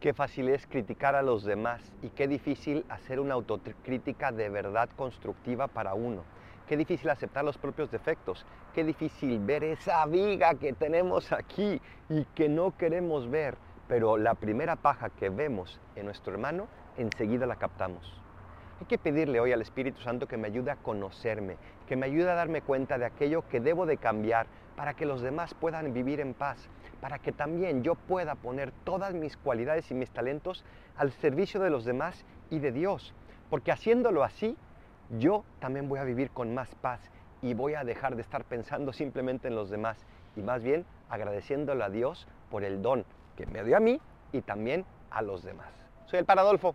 Qué fácil es criticar a los demás y qué difícil hacer una autocrítica de verdad constructiva para uno. Qué difícil aceptar los propios defectos. Qué difícil ver esa viga que tenemos aquí y que no queremos ver. Pero la primera paja que vemos en nuestro hermano, enseguida la captamos. Hay que pedirle hoy al Espíritu Santo que me ayude a conocerme, que me ayude a darme cuenta de aquello que debo de cambiar para que los demás puedan vivir en paz, para que también yo pueda poner todas mis cualidades y mis talentos al servicio de los demás y de Dios. Porque haciéndolo así, yo también voy a vivir con más paz y voy a dejar de estar pensando simplemente en los demás y más bien agradeciéndole a Dios por el don que me dio a mí y también a los demás. Soy el Paradolfo.